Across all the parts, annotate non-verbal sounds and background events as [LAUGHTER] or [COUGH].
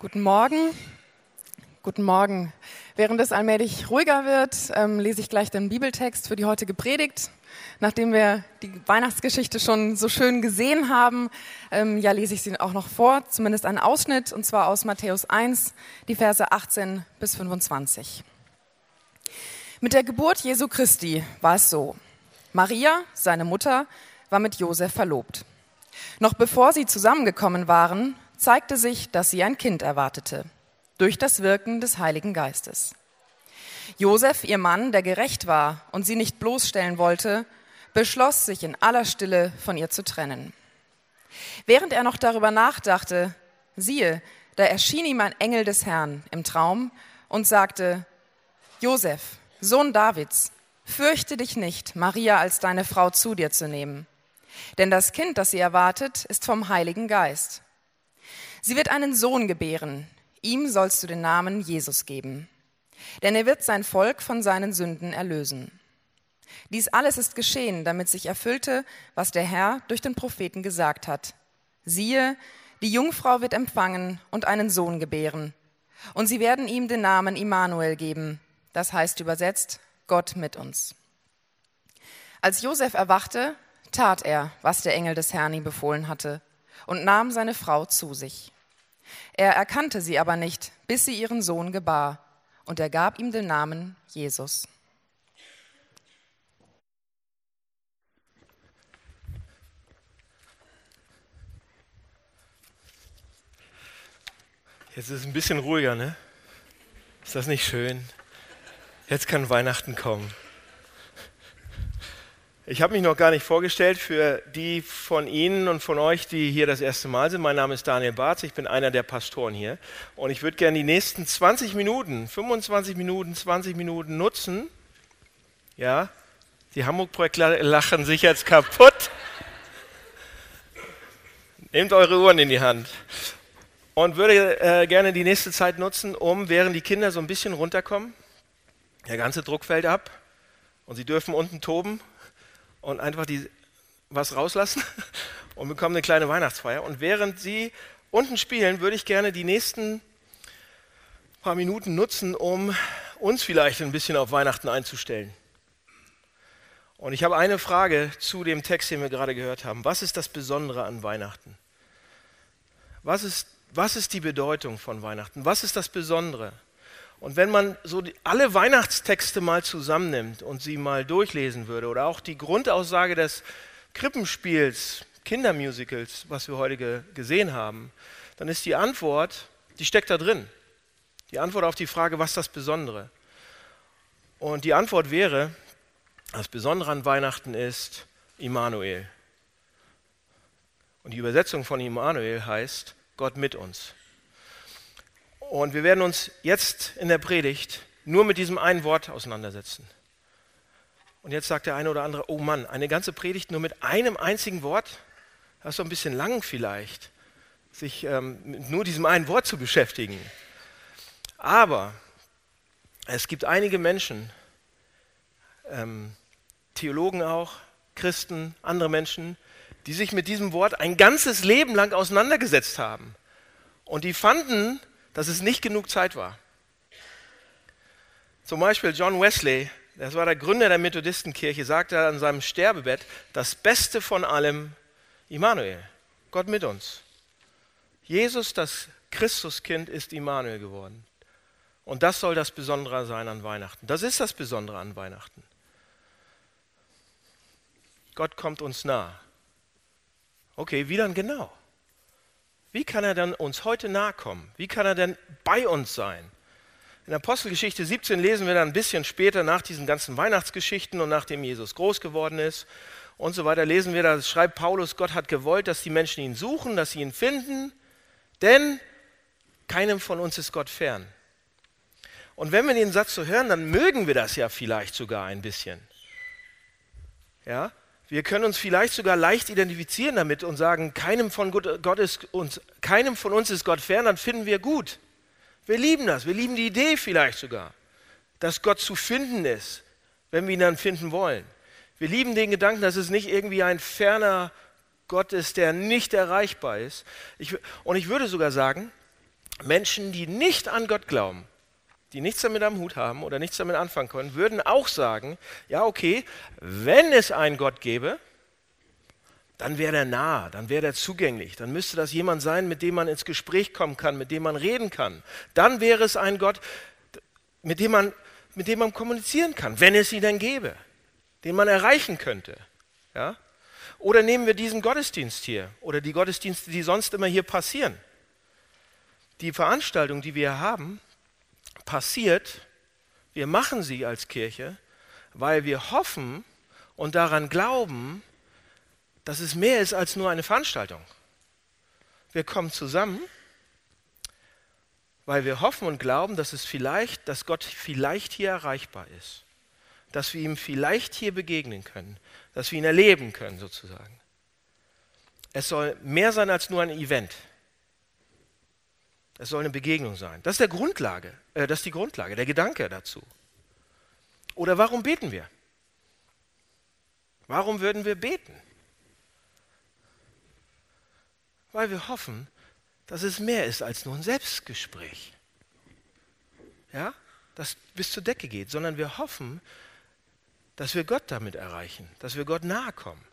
Guten Morgen. Guten Morgen. Während es allmählich ruhiger wird, ähm, lese ich gleich den Bibeltext für die heutige Predigt. Nachdem wir die Weihnachtsgeschichte schon so schön gesehen haben, ähm, ja, lese ich sie auch noch vor, zumindest einen Ausschnitt, und zwar aus Matthäus 1, die Verse 18 bis 25. Mit der Geburt Jesu Christi war es so. Maria, seine Mutter, war mit Josef verlobt. Noch bevor sie zusammengekommen waren, zeigte sich, dass sie ein Kind erwartete, durch das Wirken des Heiligen Geistes. Josef, ihr Mann, der gerecht war und sie nicht bloßstellen wollte, beschloss, sich in aller Stille von ihr zu trennen. Während er noch darüber nachdachte, siehe, da erschien ihm ein Engel des Herrn im Traum und sagte, Josef, Sohn Davids, fürchte dich nicht, Maria als deine Frau zu dir zu nehmen. Denn das Kind, das sie erwartet, ist vom Heiligen Geist. Sie wird einen Sohn gebären. Ihm sollst du den Namen Jesus geben. Denn er wird sein Volk von seinen Sünden erlösen. Dies alles ist geschehen, damit sich erfüllte, was der Herr durch den Propheten gesagt hat. Siehe, die Jungfrau wird empfangen und einen Sohn gebären. Und sie werden ihm den Namen Immanuel geben. Das heißt übersetzt, Gott mit uns. Als Josef erwachte, tat er, was der Engel des Herrn ihm befohlen hatte und nahm seine Frau zu sich. Er erkannte sie aber nicht, bis sie ihren Sohn gebar, und er gab ihm den Namen Jesus. Jetzt ist es ein bisschen ruhiger, ne? Ist das nicht schön? Jetzt kann Weihnachten kommen. Ich habe mich noch gar nicht vorgestellt für die von Ihnen und von euch, die hier das erste Mal sind. Mein Name ist Daniel Barz, ich bin einer der Pastoren hier. Und ich würde gerne die nächsten 20 Minuten, 25 Minuten, 20 Minuten nutzen. Ja, die Hamburg-Projektler lachen sich jetzt kaputt. Nehmt eure Uhren in die Hand. Und würde äh, gerne die nächste Zeit nutzen, um, während die Kinder so ein bisschen runterkommen, der ganze Druck fällt ab und sie dürfen unten toben und einfach die, was rauslassen [LAUGHS] und bekommen eine kleine Weihnachtsfeier. Und während sie unten spielen, würde ich gerne die nächsten paar Minuten nutzen, um uns vielleicht ein bisschen auf Weihnachten einzustellen. Und ich habe eine Frage zu dem Text, den wir gerade gehört haben. Was ist das Besondere an Weihnachten? Was ist, was ist die Bedeutung von Weihnachten? Was ist das Besondere? Und wenn man so alle Weihnachtstexte mal zusammennimmt und sie mal durchlesen würde, oder auch die Grundaussage des Krippenspiels, Kindermusicals, was wir heute ge gesehen haben, dann ist die Antwort, die steckt da drin. Die Antwort auf die Frage, was das Besondere? Und die Antwort wäre, das Besondere an Weihnachten ist Immanuel. Und die Übersetzung von Immanuel heißt Gott mit uns. Und wir werden uns jetzt in der Predigt nur mit diesem einen Wort auseinandersetzen. Und jetzt sagt der eine oder andere, oh Mann, eine ganze Predigt nur mit einem einzigen Wort? Das ist doch ein bisschen lang vielleicht, sich ähm, mit nur diesem einen Wort zu beschäftigen. Aber es gibt einige Menschen, ähm, Theologen auch, Christen, andere Menschen, die sich mit diesem Wort ein ganzes Leben lang auseinandergesetzt haben. Und die fanden dass es nicht genug Zeit war. Zum Beispiel John Wesley, das war der Gründer der Methodistenkirche, sagte an seinem Sterbebett, das Beste von allem, Immanuel, Gott mit uns. Jesus, das Christuskind, ist Immanuel geworden. Und das soll das Besondere sein an Weihnachten. Das ist das Besondere an Weihnachten. Gott kommt uns nah. Okay, wie dann genau? Wie kann er dann uns heute nahe kommen? Wie kann er denn bei uns sein? In Apostelgeschichte 17 lesen wir dann ein bisschen später nach diesen ganzen Weihnachtsgeschichten und nachdem Jesus groß geworden ist und so weiter, lesen wir, da schreibt Paulus, Gott hat gewollt, dass die Menschen ihn suchen, dass sie ihn finden, denn keinem von uns ist Gott fern. Und wenn wir den Satz so hören, dann mögen wir das ja vielleicht sogar ein bisschen. Ja? Wir können uns vielleicht sogar leicht identifizieren damit und sagen, keinem von, Gott ist uns, keinem von uns ist Gott fern, dann finden wir gut. Wir lieben das, wir lieben die Idee vielleicht sogar, dass Gott zu finden ist, wenn wir ihn dann finden wollen. Wir lieben den Gedanken, dass es nicht irgendwie ein ferner Gott ist, der nicht erreichbar ist. Ich, und ich würde sogar sagen, Menschen, die nicht an Gott glauben, die nichts damit am Hut haben oder nichts damit anfangen können, würden auch sagen, ja okay, wenn es einen Gott gäbe, dann wäre er nah, dann wäre er zugänglich, dann müsste das jemand sein, mit dem man ins Gespräch kommen kann, mit dem man reden kann. Dann wäre es ein Gott, mit dem man, mit dem man kommunizieren kann, wenn es ihn denn gäbe, den man erreichen könnte. Ja? Oder nehmen wir diesen Gottesdienst hier oder die Gottesdienste, die sonst immer hier passieren. Die Veranstaltung, die wir haben, passiert, wir machen sie als Kirche, weil wir hoffen und daran glauben, dass es mehr ist als nur eine Veranstaltung. Wir kommen zusammen, weil wir hoffen und glauben, dass es vielleicht, dass Gott vielleicht hier erreichbar ist, dass wir ihm vielleicht hier begegnen können, dass wir ihn erleben können sozusagen. Es soll mehr sein als nur ein Event. Es soll eine Begegnung sein. Das ist der Grundlage, äh, das ist die Grundlage, der Gedanke dazu. Oder warum beten wir? Warum würden wir beten? Weil wir hoffen, dass es mehr ist als nur ein Selbstgespräch. Ja, das bis zur Decke geht, sondern wir hoffen, dass wir Gott damit erreichen, dass wir Gott nahe kommen.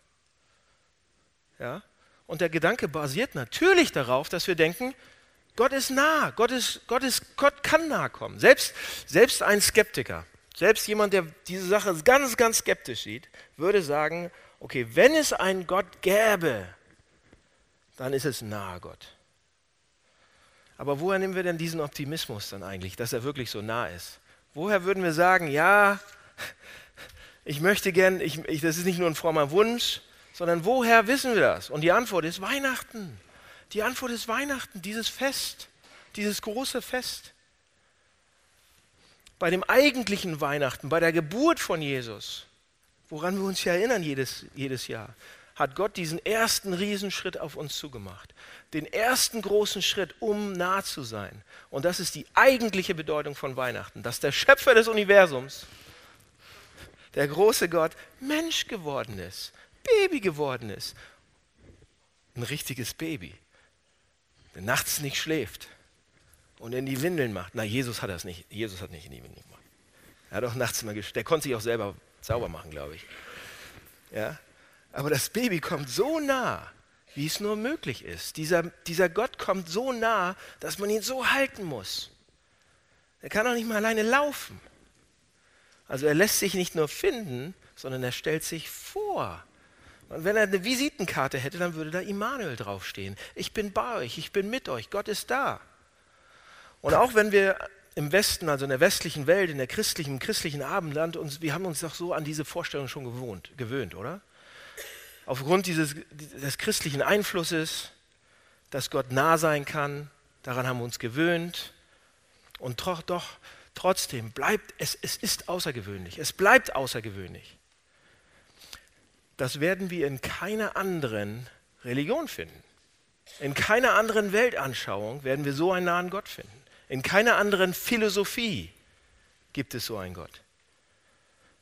Ja? Und der Gedanke basiert natürlich darauf, dass wir denken, Gott ist nah, Gott, ist, Gott, ist, Gott kann nahe kommen. Selbst, selbst ein Skeptiker, selbst jemand, der diese Sache ganz, ganz skeptisch sieht, würde sagen, okay, wenn es einen Gott gäbe, dann ist es nahe Gott. Aber woher nehmen wir denn diesen Optimismus dann eigentlich, dass er wirklich so nah ist? Woher würden wir sagen, ja, ich möchte gern, ich, ich, das ist nicht nur ein frommer Wunsch, sondern woher wissen wir das? Und die Antwort ist Weihnachten. Die Antwort ist Weihnachten, dieses Fest, dieses große Fest. Bei dem eigentlichen Weihnachten, bei der Geburt von Jesus, woran wir uns ja erinnern jedes, jedes Jahr, hat Gott diesen ersten Riesenschritt auf uns zugemacht. Den ersten großen Schritt, um nah zu sein. Und das ist die eigentliche Bedeutung von Weihnachten, dass der Schöpfer des Universums, der große Gott, Mensch geworden ist, Baby geworden ist. Ein richtiges Baby, der nachts nicht schläft und in die Windeln macht. Na, Jesus hat das nicht. Jesus hat nicht in die Windeln gemacht. Er hat auch nachts mal Der konnte sich auch selber sauber machen, glaube ich. Ja? Aber das Baby kommt so nah, wie es nur möglich ist. Dieser, dieser Gott kommt so nah, dass man ihn so halten muss. Er kann auch nicht mal alleine laufen. Also er lässt sich nicht nur finden, sondern er stellt sich vor. Und wenn er eine Visitenkarte hätte, dann würde da Immanuel draufstehen. Ich bin bei euch, ich bin mit euch, Gott ist da. Und auch wenn wir im Westen, also in der westlichen Welt, in der christlichen, im christlichen Abendland, uns, wir haben uns doch so an diese Vorstellung schon gewohnt, gewöhnt, oder? aufgrund dieses, des christlichen Einflusses, dass Gott nah sein kann, daran haben wir uns gewöhnt. Und doch, doch trotzdem bleibt es, es ist außergewöhnlich, es bleibt außergewöhnlich. Das werden wir in keiner anderen Religion finden. In keiner anderen Weltanschauung werden wir so einen nahen Gott finden. In keiner anderen Philosophie gibt es so einen Gott.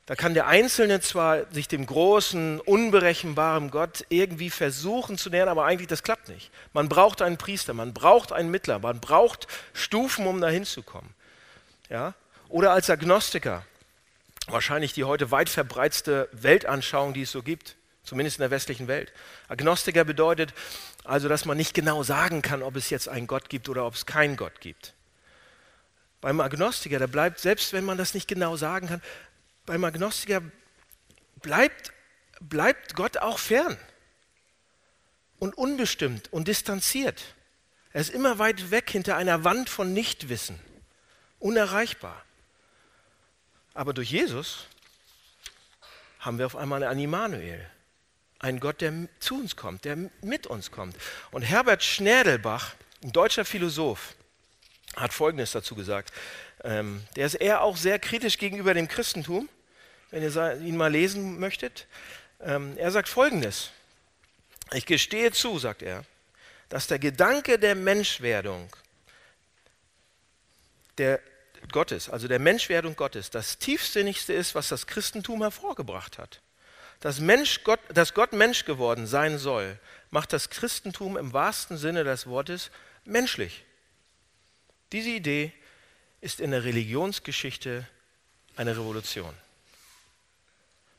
Da kann der Einzelne zwar sich dem großen, unberechenbaren Gott irgendwie versuchen zu nähern, aber eigentlich das klappt nicht. Man braucht einen Priester, man braucht einen Mittler, man braucht Stufen, um dahin zu kommen. Ja? Oder als Agnostiker, wahrscheinlich die heute weit verbreiteste Weltanschauung, die es so gibt, zumindest in der westlichen Welt. Agnostiker bedeutet also, dass man nicht genau sagen kann, ob es jetzt einen Gott gibt oder ob es keinen Gott gibt. Beim Agnostiker, da bleibt, selbst wenn man das nicht genau sagen kann, beim Agnostiker bleibt, bleibt Gott auch fern und unbestimmt und distanziert. Er ist immer weit weg hinter einer Wand von Nichtwissen, unerreichbar. Aber durch Jesus haben wir auf einmal einen Immanuel, einen Gott, der zu uns kommt, der mit uns kommt. Und Herbert Schnädelbach, ein deutscher Philosoph, hat Folgendes dazu gesagt. Ähm, der ist eher auch sehr kritisch gegenüber dem Christentum wenn ihr ihn mal lesen möchtet. Ähm, er sagt Folgendes. Ich gestehe zu, sagt er, dass der Gedanke der Menschwerdung der Gottes, also der Menschwerdung Gottes, das tiefsinnigste ist, was das Christentum hervorgebracht hat. Dass, Mensch Gott, dass Gott Mensch geworden sein soll, macht das Christentum im wahrsten Sinne des Wortes menschlich. Diese Idee ist in der Religionsgeschichte eine Revolution.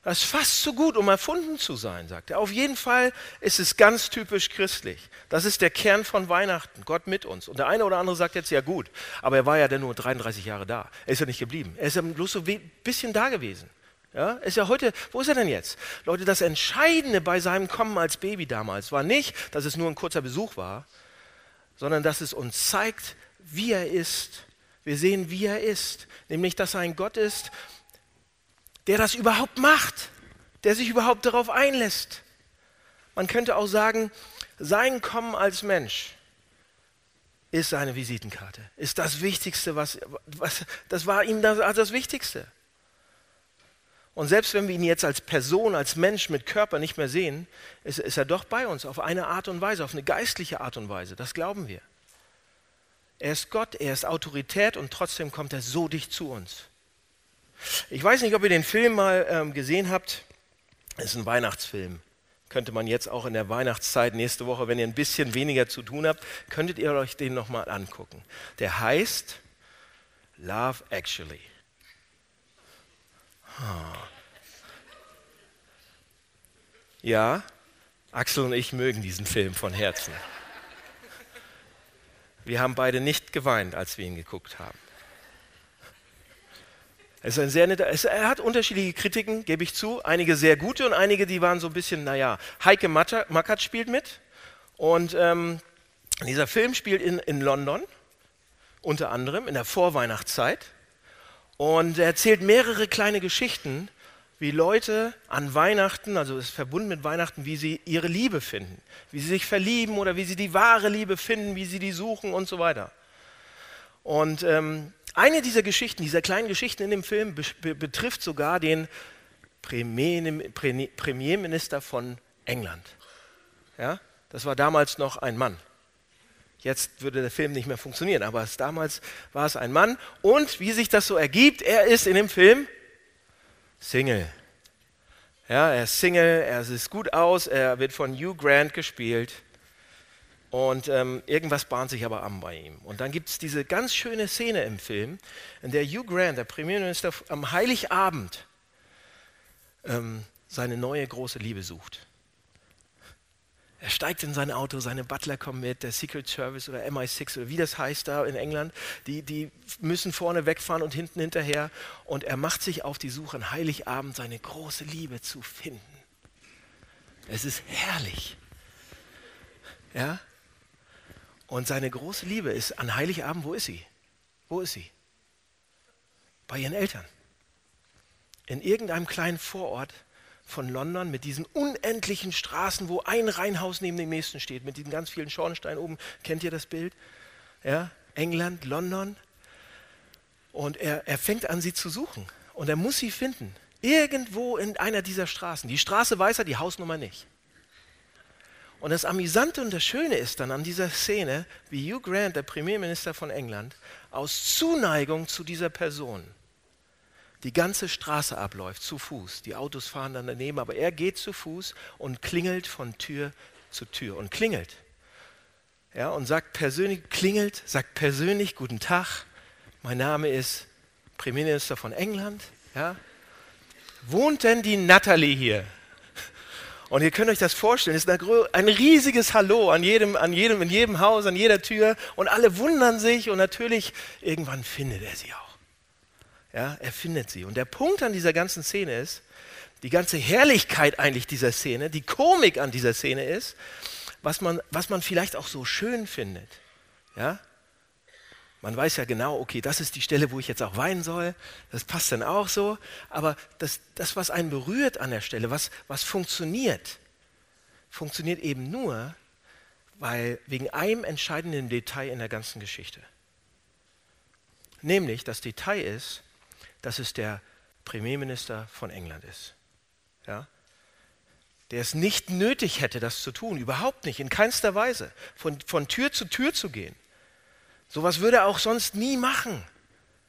Das ist fast zu gut, um erfunden zu sein, sagt er. Auf jeden Fall ist es ganz typisch christlich. Das ist der Kern von Weihnachten, Gott mit uns. Und der eine oder andere sagt jetzt, ja gut, aber er war ja dann nur 33 Jahre da. Er ist ja nicht geblieben. Er ist ja bloß so ein bisschen da gewesen. Ja, ist ja heute, wo ist er denn jetzt? Leute, das Entscheidende bei seinem Kommen als Baby damals war nicht, dass es nur ein kurzer Besuch war, sondern dass es uns zeigt, wie er ist. Wir sehen, wie er ist. Nämlich, dass er ein Gott ist, der das überhaupt macht, der sich überhaupt darauf einlässt. Man könnte auch sagen, sein Kommen als Mensch ist seine Visitenkarte, ist das Wichtigste, was, was das war ihm das, das Wichtigste. Und selbst wenn wir ihn jetzt als Person, als Mensch mit Körper nicht mehr sehen, ist, ist er doch bei uns auf eine Art und Weise, auf eine geistliche Art und Weise. Das glauben wir. Er ist Gott, er ist Autorität und trotzdem kommt er so dicht zu uns. Ich weiß nicht, ob ihr den Film mal ähm, gesehen habt. Es ist ein Weihnachtsfilm. Könnte man jetzt auch in der Weihnachtszeit nächste Woche, wenn ihr ein bisschen weniger zu tun habt, könntet ihr euch den nochmal angucken. Der heißt Love Actually. Ja, Axel und ich mögen diesen Film von Herzen. Wir haben beide nicht geweint, als wir ihn geguckt haben. Es ist ein sehr netter, er hat unterschiedliche Kritiken, gebe ich zu. Einige sehr gute und einige, die waren so ein bisschen, naja. Heike Mackert spielt mit. Und ähm, dieser Film spielt in, in London, unter anderem in der Vorweihnachtszeit. Und er erzählt mehrere kleine Geschichten, wie Leute an Weihnachten, also es ist verbunden mit Weihnachten, wie sie ihre Liebe finden, wie sie sich verlieben oder wie sie die wahre Liebe finden, wie sie die suchen und so weiter. Und ähm, eine dieser Geschichten, dieser kleinen Geschichten in dem Film be betrifft sogar den Premierminister von England. Ja, das war damals noch ein Mann. Jetzt würde der Film nicht mehr funktionieren, aber es, damals war es ein Mann. Und wie sich das so ergibt, er ist in dem Film Single. Ja, er ist Single, er sieht gut aus, er wird von Hugh Grant gespielt. Und ähm, irgendwas bahnt sich aber an bei ihm. Und dann gibt es diese ganz schöne Szene im Film, in der Hugh Grant, der Premierminister, am Heiligabend ähm, seine neue große Liebe sucht. Er steigt in sein Auto, seine Butler kommen mit, der Secret Service oder MI6 oder wie das heißt da in England, die, die müssen vorne wegfahren und hinten hinterher. Und er macht sich auf die Suche an Heiligabend, seine große Liebe zu finden. Es ist herrlich. Ja? Und seine große Liebe ist an Heiligabend, wo ist sie? Wo ist sie? Bei ihren Eltern. In irgendeinem kleinen Vorort von London mit diesen unendlichen Straßen, wo ein Reihenhaus neben dem nächsten steht, mit diesen ganz vielen Schornsteinen oben. Kennt ihr das Bild? Ja, England, London. Und er, er fängt an, sie zu suchen. Und er muss sie finden. Irgendwo in einer dieser Straßen. Die Straße weiß er, die Hausnummer nicht. Und das Amüsante und das Schöne ist dann an dieser Szene, wie Hugh Grant, der Premierminister von England, aus Zuneigung zu dieser Person die ganze Straße abläuft, zu Fuß. Die Autos fahren dann daneben, aber er geht zu Fuß und klingelt von Tür zu Tür und klingelt. Ja, und sagt persönlich, klingelt, sagt persönlich, guten Tag, mein Name ist Premierminister von England. Ja. Wohnt denn die Natalie hier? Und ihr könnt euch das vorstellen, es ist ein riesiges Hallo an jedem, an jedem, in jedem Haus, an jeder Tür und alle wundern sich und natürlich irgendwann findet er sie auch. Ja, er findet sie. Und der Punkt an dieser ganzen Szene ist, die ganze Herrlichkeit eigentlich dieser Szene, die Komik an dieser Szene ist, was man, was man vielleicht auch so schön findet. Ja? Man weiß ja genau, okay, das ist die Stelle, wo ich jetzt auch weinen soll. Das passt dann auch so. Aber das, das was einen berührt an der Stelle, was, was funktioniert, funktioniert eben nur, weil wegen einem entscheidenden Detail in der ganzen Geschichte. Nämlich, das Detail ist, dass es der Premierminister von England ist. Ja? Der es nicht nötig hätte, das zu tun, überhaupt nicht, in keinster Weise, von, von Tür zu Tür zu gehen. Sowas würde er auch sonst nie machen.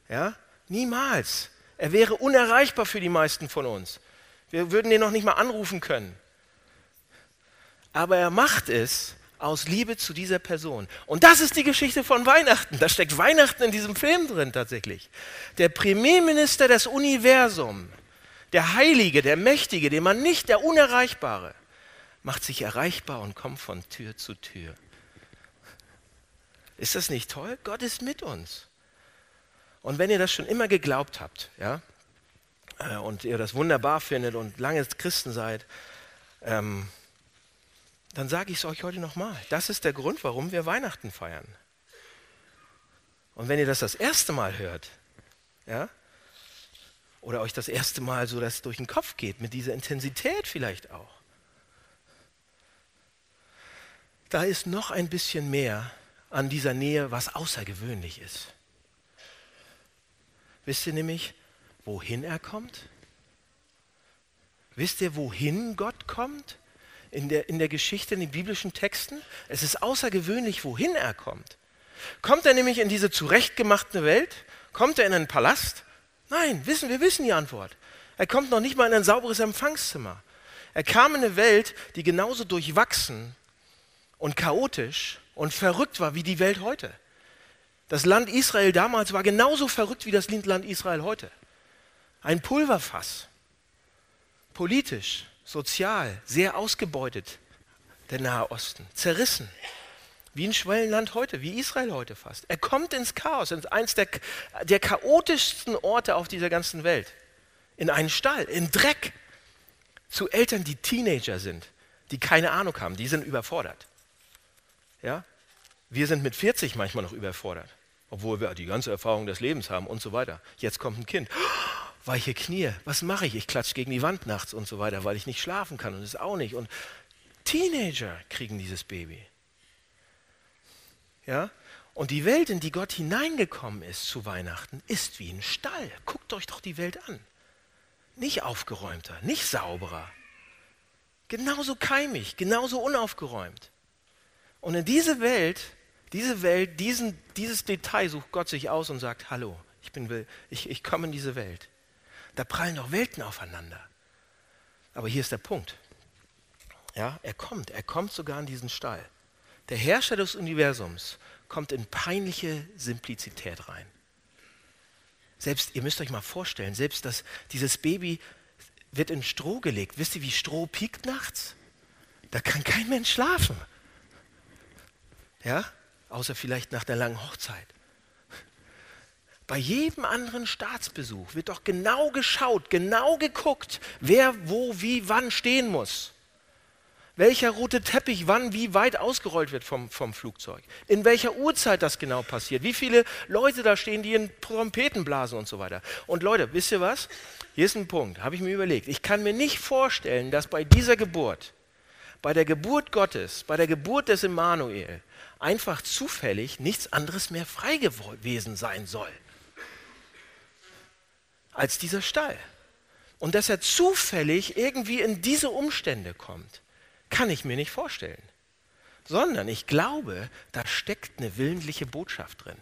Ja? Niemals. Er wäre unerreichbar für die meisten von uns. Wir würden den noch nicht mal anrufen können. Aber er macht es aus Liebe zu dieser Person. Und das ist die Geschichte von Weihnachten. Da steckt Weihnachten in diesem Film drin tatsächlich. Der Premierminister des Universums, der Heilige, der Mächtige, den man nicht, der Unerreichbare, macht sich erreichbar und kommt von Tür zu Tür. Ist das nicht toll? Gott ist mit uns. Und wenn ihr das schon immer geglaubt habt, ja, äh, und ihr das wunderbar findet und lange Christen seid, ähm, dann sage ich es euch heute nochmal. Das ist der Grund, warum wir Weihnachten feiern. Und wenn ihr das das erste Mal hört, ja, oder euch das erste Mal so das durch den Kopf geht, mit dieser Intensität vielleicht auch, da ist noch ein bisschen mehr an dieser Nähe, was außergewöhnlich ist. Wisst ihr nämlich, wohin er kommt? Wisst ihr, wohin Gott kommt? In der, in der Geschichte, in den biblischen Texten? Es ist außergewöhnlich, wohin er kommt. Kommt er nämlich in diese zurechtgemachte Welt? Kommt er in einen Palast? Nein, wissen, wir wissen die Antwort. Er kommt noch nicht mal in ein sauberes Empfangszimmer. Er kam in eine Welt, die genauso durchwachsen und chaotisch und verrückt war wie die Welt heute. Das Land Israel damals war genauso verrückt wie das Land Israel heute. Ein Pulverfass. Politisch, sozial, sehr ausgebeutet, der Nahe Osten. Zerrissen. Wie ein Schwellenland heute, wie Israel heute fast. Er kommt ins Chaos, in eins der, der chaotischsten Orte auf dieser ganzen Welt. In einen Stall, in Dreck. Zu Eltern, die Teenager sind, die keine Ahnung haben, die sind überfordert. Ja? Wir sind mit 40 manchmal noch überfordert, obwohl wir die ganze Erfahrung des Lebens haben und so weiter. Jetzt kommt ein Kind. [GASPS] weiche Knie, was mache ich? Ich klatsche gegen die Wand nachts und so weiter, weil ich nicht schlafen kann und es auch nicht. Und Teenager kriegen dieses Baby. Ja? Und die Welt, in die Gott hineingekommen ist zu Weihnachten, ist wie ein Stall. Guckt euch doch die Welt an. Nicht aufgeräumter, nicht sauberer. Genauso keimig, genauso unaufgeräumt. Und in diese Welt, diese Welt, diesen, dieses Detail sucht Gott sich aus und sagt, hallo, ich, bin, ich, ich komme in diese Welt. Da prallen doch Welten aufeinander. Aber hier ist der Punkt. Ja, er kommt, er kommt sogar in diesen Stall. Der Herrscher des Universums kommt in peinliche Simplizität rein. Selbst, ihr müsst euch mal vorstellen, selbst das, dieses Baby wird in Stroh gelegt. Wisst ihr, wie Stroh piekt nachts? Da kann kein Mensch schlafen. Ja? Außer vielleicht nach der langen Hochzeit. Bei jedem anderen Staatsbesuch wird doch genau geschaut, genau geguckt, wer wo, wie, wann stehen muss. Welcher rote Teppich wann wie weit ausgerollt wird vom, vom Flugzeug. In welcher Uhrzeit das genau passiert. Wie viele Leute da stehen, die in Trompeten blasen und so weiter. Und Leute, wisst ihr was? Hier ist ein Punkt, habe ich mir überlegt. Ich kann mir nicht vorstellen, dass bei dieser Geburt, bei der Geburt Gottes, bei der Geburt des Immanuel, einfach zufällig nichts anderes mehr frei gewesen sein soll als dieser Stall. Und dass er zufällig irgendwie in diese Umstände kommt, kann ich mir nicht vorstellen. Sondern ich glaube, da steckt eine willentliche Botschaft drin.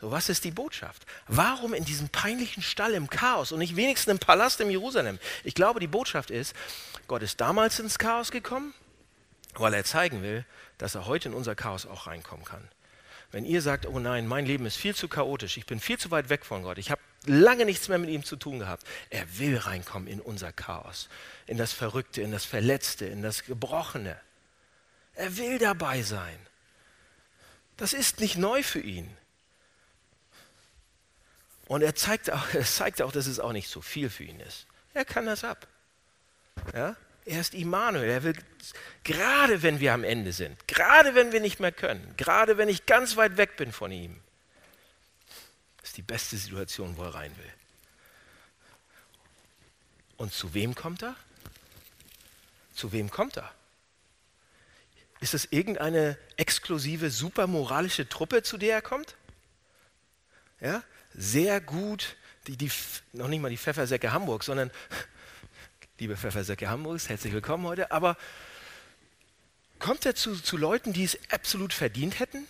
So, was ist die Botschaft? Warum in diesem peinlichen Stall im Chaos und nicht wenigstens im Palast in Jerusalem? Ich glaube, die Botschaft ist, Gott ist damals ins Chaos gekommen, weil er zeigen will, dass er heute in unser Chaos auch reinkommen kann. Wenn ihr sagt, oh nein, mein Leben ist viel zu chaotisch, ich bin viel zu weit weg von Gott, ich habe lange nichts mehr mit ihm zu tun gehabt. Er will reinkommen in unser Chaos, in das Verrückte, in das Verletzte, in das Gebrochene. Er will dabei sein. Das ist nicht neu für ihn. Und er zeigt auch, [LAUGHS] er zeigt auch, dass es auch nicht so viel für ihn ist. Er kann das ab. Ja? Er ist Immanuel. Er will, gerade wenn wir am Ende sind, gerade wenn wir nicht mehr können, gerade wenn ich ganz weit weg bin von ihm, ist die beste Situation, wo er rein will. Und zu wem kommt er? Zu wem kommt er? Ist es irgendeine exklusive, super moralische Truppe, zu der er kommt? Ja, sehr gut, die, die, noch nicht mal die Pfeffersäcke Hamburg, sondern, liebe Pfeffersäcke Hamburgs, herzlich willkommen heute, aber kommt er zu, zu Leuten, die es absolut verdient hätten,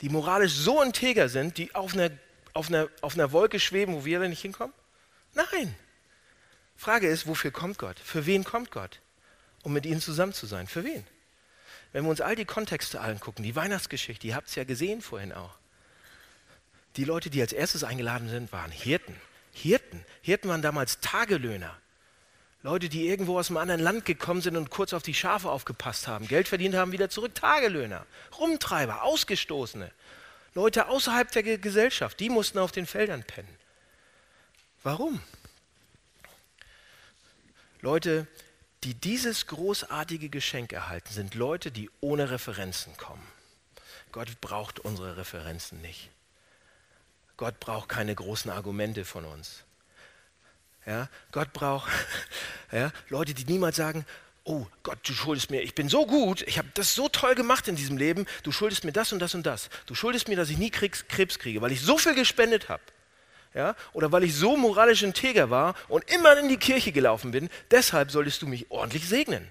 die moralisch so integer sind, die auf einer auf einer, auf einer Wolke schweben, wo wir da nicht hinkommen? Nein. Frage ist, wofür kommt Gott? Für wen kommt Gott? Um mit ihnen zusammen zu sein. Für wen? wenn wir uns all die Kontexte angucken, die Weihnachtsgeschichte, ihr habt es ja gesehen vorhin auch. Die Leute, die als erstes eingeladen sind, waren Hirten. Hirten. Hirten waren damals Tagelöhner. Leute, die irgendwo aus einem anderen Land gekommen sind und kurz auf die Schafe aufgepasst haben, Geld verdient haben, wieder zurück. Tagelöhner, Rumtreiber, Ausgestoßene. Leute außerhalb der Gesellschaft, die mussten auf den Feldern pennen. Warum? Leute, die dieses großartige Geschenk erhalten, sind Leute, die ohne Referenzen kommen. Gott braucht unsere Referenzen nicht. Gott braucht keine großen Argumente von uns. Ja, Gott braucht [LAUGHS] ja, Leute, die niemals sagen, oh Gott, du schuldest mir, ich bin so gut, ich habe das so toll gemacht in diesem Leben, du schuldest mir das und das und das. Du schuldest mir, dass ich nie Krebs kriege, weil ich so viel gespendet habe. Ja, oder weil ich so moralisch integer war und immer in die Kirche gelaufen bin, deshalb solltest du mich ordentlich segnen.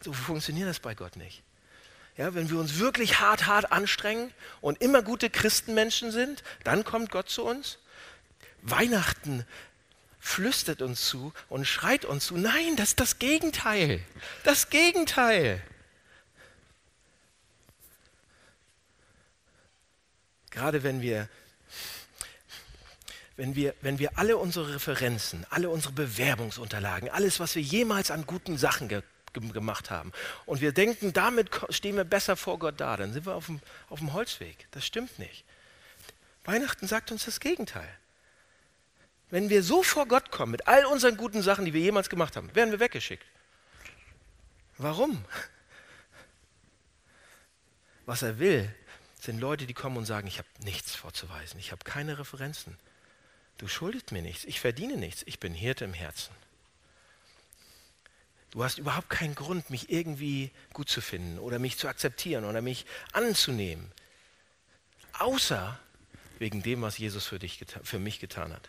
So funktioniert das bei Gott nicht. Ja, wenn wir uns wirklich hart, hart anstrengen und immer gute Christenmenschen sind, dann kommt Gott zu uns. Weihnachten flüstert uns zu und schreit uns zu. Nein, das ist das Gegenteil. Das Gegenteil. Gerade wenn wir, wenn wir, wenn wir alle unsere Referenzen, alle unsere Bewerbungsunterlagen, alles, was wir jemals an guten Sachen ge gemacht haben, und wir denken, damit stehen wir besser vor Gott da, dann sind wir auf dem, auf dem Holzweg. Das stimmt nicht. Weihnachten sagt uns das Gegenteil. Wenn wir so vor Gott kommen, mit all unseren guten Sachen, die wir jemals gemacht haben, werden wir weggeschickt. Warum? Was er will, sind Leute, die kommen und sagen, ich habe nichts vorzuweisen, ich habe keine Referenzen. Du schuldest mir nichts, ich verdiene nichts, ich bin Hirte im Herzen. Du hast überhaupt keinen Grund, mich irgendwie gut zu finden oder mich zu akzeptieren oder mich anzunehmen, außer wegen dem, was Jesus für, dich, für mich getan hat.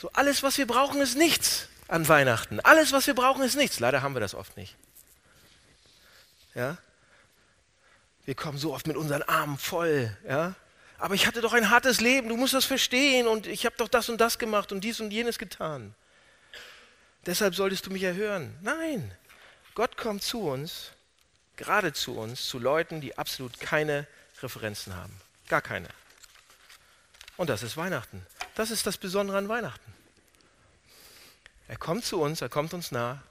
So alles, was wir brauchen, ist nichts an Weihnachten. Alles, was wir brauchen, ist nichts. Leider haben wir das oft nicht. Ja? Wir kommen so oft mit unseren Armen voll. Ja? Aber ich hatte doch ein hartes Leben, du musst das verstehen und ich habe doch das und das gemacht und dies und jenes getan. Deshalb solltest du mich erhören. Nein, Gott kommt zu uns, gerade zu uns, zu Leuten, die absolut keine Referenzen haben. Gar keine. Und das ist Weihnachten. Das ist das Besondere an Weihnachten. Er kommt zu uns, er kommt uns nah.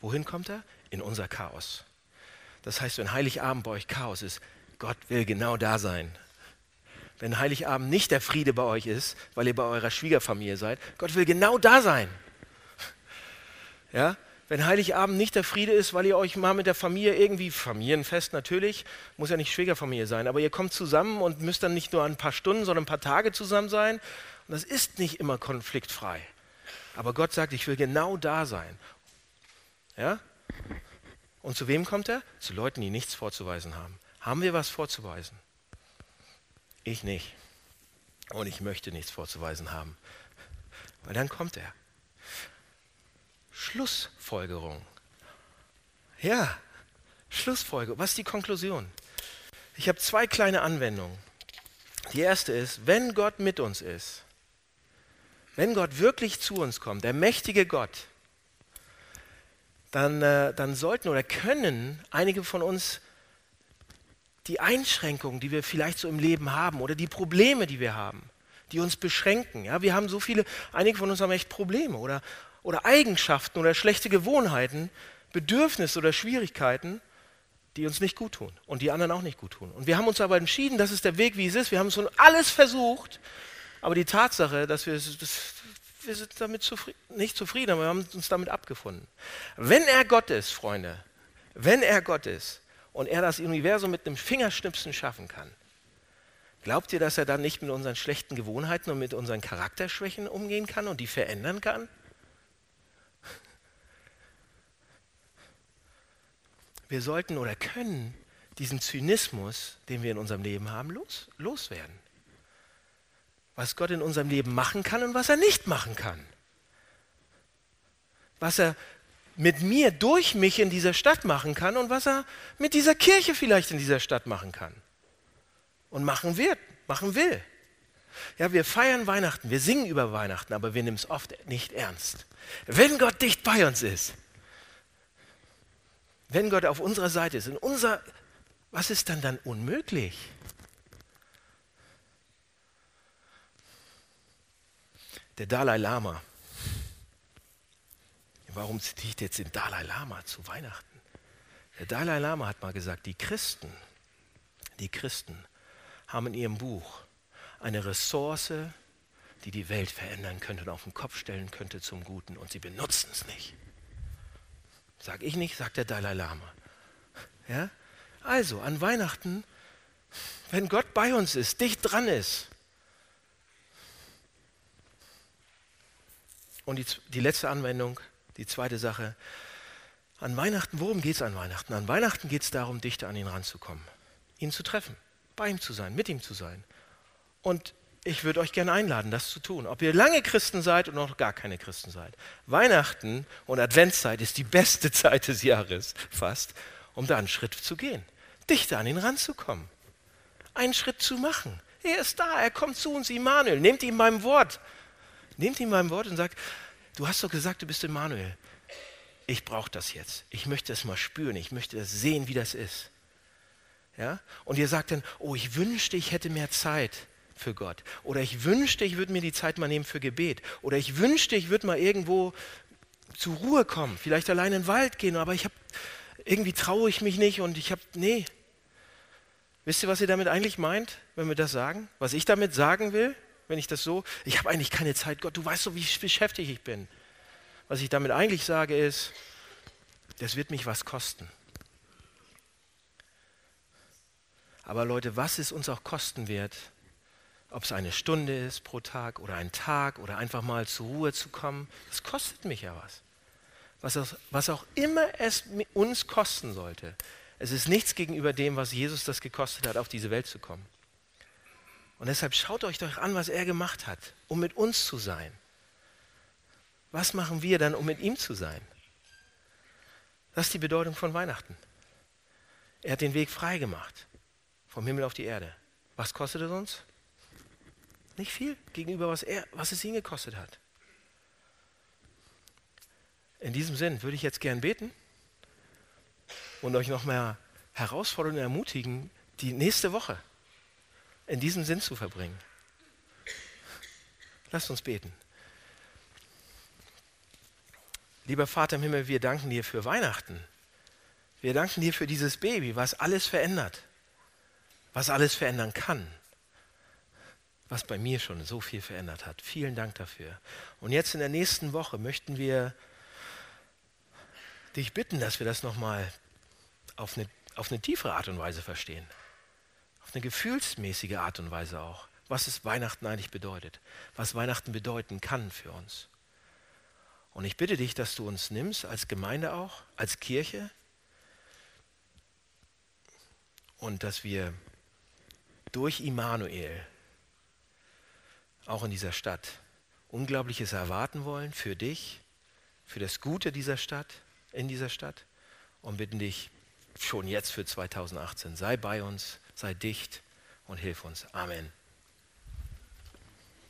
Wohin kommt er? In unser Chaos. Das heißt, wenn Heiligabend bei euch Chaos ist, Gott will genau da sein. Wenn Heiligabend nicht der Friede bei euch ist, weil ihr bei eurer Schwiegerfamilie seid, Gott will genau da sein. Ja? Wenn Heiligabend nicht der Friede ist, weil ihr euch mal mit der Familie irgendwie, Familienfest natürlich, muss ja nicht Schwiegerfamilie sein, aber ihr kommt zusammen und müsst dann nicht nur ein paar Stunden, sondern ein paar Tage zusammen sein. Und das ist nicht immer konfliktfrei. Aber Gott sagt, ich will genau da sein. Ja? Und zu wem kommt er? Zu Leuten, die nichts vorzuweisen haben. Haben wir was vorzuweisen? Ich nicht. Und ich möchte nichts vorzuweisen haben. Weil dann kommt er. Schlussfolgerung. Ja, Schlussfolgerung. Was ist die Konklusion? Ich habe zwei kleine Anwendungen. Die erste ist, wenn Gott mit uns ist, wenn Gott wirklich zu uns kommt, der mächtige Gott, dann, äh, dann sollten oder können einige von uns die Einschränkungen, die wir vielleicht so im Leben haben oder die Probleme, die wir haben, die uns beschränken. Ja, wir haben so viele, einige von uns haben echt Probleme oder, oder Eigenschaften oder schlechte Gewohnheiten, Bedürfnisse oder Schwierigkeiten, die uns nicht gut tun und die anderen auch nicht gut tun. Und wir haben uns aber entschieden, das ist der Weg, wie es ist. Wir haben schon alles versucht, aber die Tatsache, dass wir, das, wir sind damit zufrieden, nicht zufrieden, aber wir haben uns damit abgefunden. Wenn er Gott ist, Freunde, wenn er Gott ist und er das Universum mit einem Fingerschnipsen schaffen kann, glaubt ihr, dass er dann nicht mit unseren schlechten Gewohnheiten und mit unseren Charakterschwächen umgehen kann und die verändern kann? Wir sollten oder können diesen Zynismus, den wir in unserem Leben haben, los, loswerden. Was Gott in unserem Leben machen kann und was er nicht machen kann. Was er mit mir, durch mich in dieser Stadt machen kann und was er mit dieser Kirche vielleicht in dieser Stadt machen kann. Und machen wird, machen will. Ja, wir feiern Weihnachten, wir singen über Weihnachten, aber wir nehmen es oft nicht ernst. Wenn Gott dicht bei uns ist, wenn Gott auf unserer Seite ist, in unser, was ist dann dann unmöglich? Der Dalai Lama. Warum zitiere ich jetzt den Dalai Lama zu Weihnachten? Der Dalai Lama hat mal gesagt, die Christen, die Christen haben in ihrem Buch eine Ressource, die die Welt verändern könnte und auf den Kopf stellen könnte zum Guten und sie benutzen es nicht. Sag ich nicht, sagt der Dalai Lama. Ja? Also, an Weihnachten, wenn Gott bei uns ist, dicht dran ist, und die, die letzte Anwendung, die zweite Sache, an Weihnachten, worum geht es an Weihnachten? An Weihnachten geht es darum, dichter an ihn ranzukommen, ihn zu treffen, bei ihm zu sein, mit ihm zu sein. Und ich würde euch gerne einladen, das zu tun. Ob ihr lange Christen seid oder noch gar keine Christen seid. Weihnachten und Adventszeit ist die beste [LAUGHS] Zeit des Jahres fast, um da einen Schritt zu gehen, dichter an ihn ranzukommen, einen Schritt zu machen. Er ist da, er kommt zu uns, Immanuel. Nehmt ihm beim Wort. Nehmt ihm beim Wort und sagt, du hast doch gesagt, du bist Immanuel. Ich brauche das jetzt. Ich möchte es mal spüren. Ich möchte das sehen, wie das ist. Ja? Und ihr sagt dann, oh, ich wünschte, ich hätte mehr Zeit für Gott. Oder ich wünschte, ich würde mir die Zeit mal nehmen für Gebet. Oder ich wünschte, ich würde mal irgendwo zur Ruhe kommen, vielleicht allein in den Wald gehen, aber ich habe irgendwie traue ich mich nicht und ich habe nee. Wisst ihr, was ihr damit eigentlich meint, wenn wir das sagen? Was ich damit sagen will, wenn ich das so, ich habe eigentlich keine Zeit, Gott, du weißt so, wie beschäftigt ich bin. Was ich damit eigentlich sage ist, das wird mich was kosten. Aber Leute, was es uns auch kosten wird, ob es eine Stunde ist pro Tag oder ein Tag oder einfach mal zur Ruhe zu kommen, das kostet mich ja was. Was auch, was auch immer es uns kosten sollte, es ist nichts gegenüber dem, was Jesus das gekostet hat, auf diese Welt zu kommen. Und deshalb schaut euch doch an, was er gemacht hat, um mit uns zu sein. Was machen wir dann, um mit ihm zu sein? Das ist die Bedeutung von Weihnachten. Er hat den Weg frei gemacht, vom Himmel auf die Erde. Was kostet es uns? Nicht viel gegenüber, was, er, was es ihn gekostet hat. In diesem Sinn würde ich jetzt gern beten und euch noch mehr herausfordern und ermutigen, die nächste Woche in diesem Sinn zu verbringen. Lasst uns beten. Lieber Vater im Himmel, wir danken dir für Weihnachten. Wir danken dir für dieses Baby, was alles verändert, was alles verändern kann was bei mir schon so viel verändert hat. Vielen Dank dafür. Und jetzt in der nächsten Woche möchten wir dich bitten, dass wir das nochmal auf eine, auf eine tiefere Art und Weise verstehen. Auf eine gefühlsmäßige Art und Weise auch. Was es Weihnachten eigentlich bedeutet. Was Weihnachten bedeuten kann für uns. Und ich bitte dich, dass du uns nimmst, als Gemeinde auch, als Kirche. Und dass wir durch Immanuel auch in dieser Stadt, Unglaubliches erwarten wollen für dich, für das Gute dieser Stadt, in dieser Stadt und bitten dich schon jetzt für 2018, sei bei uns, sei dicht und hilf uns. Amen.